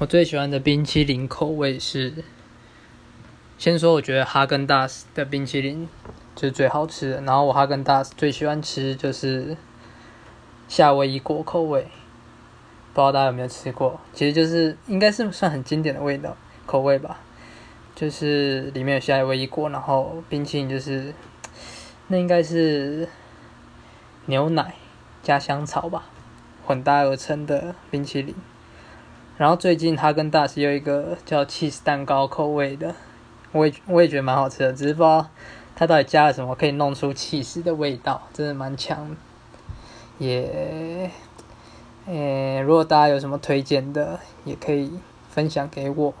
我最喜欢的冰淇淋口味是，先说我觉得哈根达斯的冰淇淋就是最好吃的，然后我哈根达斯最喜欢吃就是夏威夷果口味，不知道大家有没有吃过？其实就是应该是算很经典的味道口味吧，就是里面有夏威夷果，然后冰淇淋就是那应该是牛奶加香草吧，混搭而成的冰淇淋。然后最近他跟大师有一个叫 cheese 蛋糕口味的，我也我也觉得蛮好吃的，只是不知道他到底加了什么可以弄出 cheese 的味道，真的蛮强。也，呃，如果大家有什么推荐的，也可以分享给我。